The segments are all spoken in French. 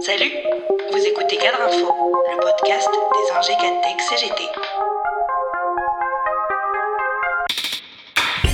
Salut, vous écoutez Cadre Info, le podcast des Cadtech CGT.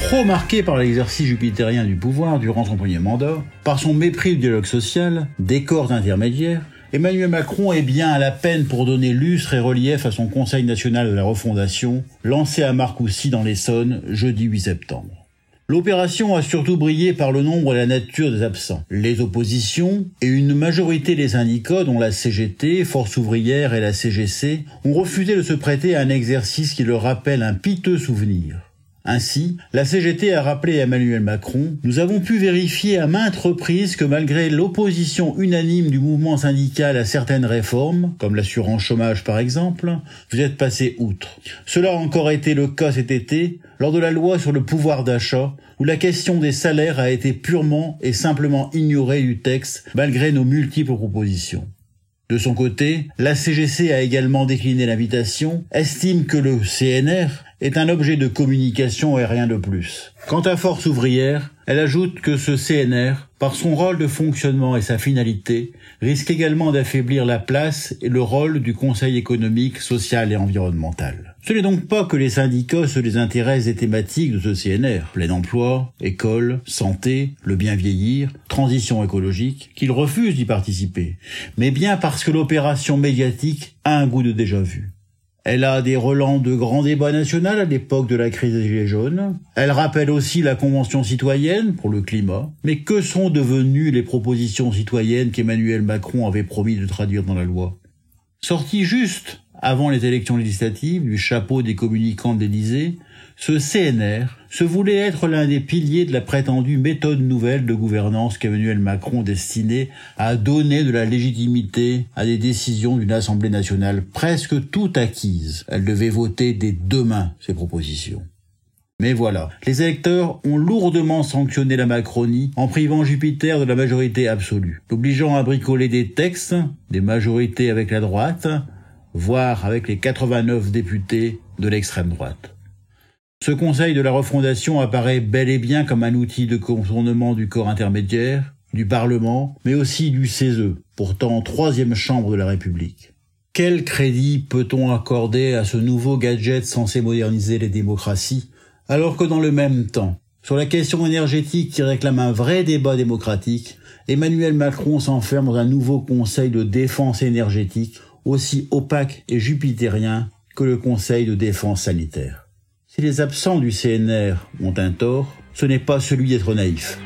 Trop marqué par l'exercice jupitérien du pouvoir durant son premier mandat, par son mépris du dialogue social, des corps intermédiaires, Emmanuel Macron est bien à la peine pour donner lustre et relief à son Conseil national de la refondation, lancé à Marcoussis dans l'Essonne jeudi 8 septembre. L'opération a surtout brillé par le nombre et la nature des absents. Les oppositions et une majorité des syndicats, dont la CGT, Force ouvrière et la CGC, ont refusé de se prêter à un exercice qui leur rappelle un piteux souvenir. Ainsi, la CGT a rappelé à Emmanuel Macron, nous avons pu vérifier à maintes reprises que malgré l'opposition unanime du mouvement syndical à certaines réformes, comme l'assurance chômage par exemple, vous êtes passé outre. Cela a encore été le cas cet été, lors de la loi sur le pouvoir d'achat, où la question des salaires a été purement et simplement ignorée du texte, malgré nos multiples propositions. De son côté, la CGC a également décliné l'invitation, estime que le CNR est un objet de communication et rien de plus. Quant à Force ouvrière, elle ajoute que ce CNR, par son rôle de fonctionnement et sa finalité, risque également d'affaiblir la place et le rôle du Conseil économique, social et environnemental. Ce n'est donc pas que les syndicats se désintéressent des thématiques de ce CNR, plein emploi, école, santé, le bien vieillir, transition écologique, qu'ils refusent d'y participer, mais bien parce que l'opération médiatique a un goût de déjà vu. Elle a des relents de grands débats nationaux à l'époque de la crise des Gilets jaunes. Elle rappelle aussi la Convention citoyenne pour le climat. Mais que sont devenues les propositions citoyennes qu'Emmanuel Macron avait promis de traduire dans la loi? Sorti juste avant les élections législatives du chapeau des communicants d'Élysée, ce CNR se voulait être l'un des piliers de la prétendue méthode nouvelle de gouvernance qu'Emmanuel Macron destinait à donner de la légitimité à des décisions d'une Assemblée nationale presque tout acquise. Elle devait voter dès demain ces propositions. Mais voilà, les électeurs ont lourdement sanctionné la Macronie en privant Jupiter de la majorité absolue, l'obligeant à bricoler des textes, des majorités avec la droite, voire avec les 89 députés de l'extrême droite. Ce Conseil de la refondation apparaît bel et bien comme un outil de contournement du corps intermédiaire, du Parlement, mais aussi du CESE, pourtant troisième chambre de la République. Quel crédit peut-on accorder à ce nouveau gadget censé moderniser les démocraties, alors que dans le même temps, sur la question énergétique qui réclame un vrai débat démocratique, Emmanuel Macron s'enferme dans un nouveau conseil de défense énergétique aussi opaque et jupitérien que le conseil de défense sanitaire. Si les absents du CNR ont un tort, ce n'est pas celui d'être naïf.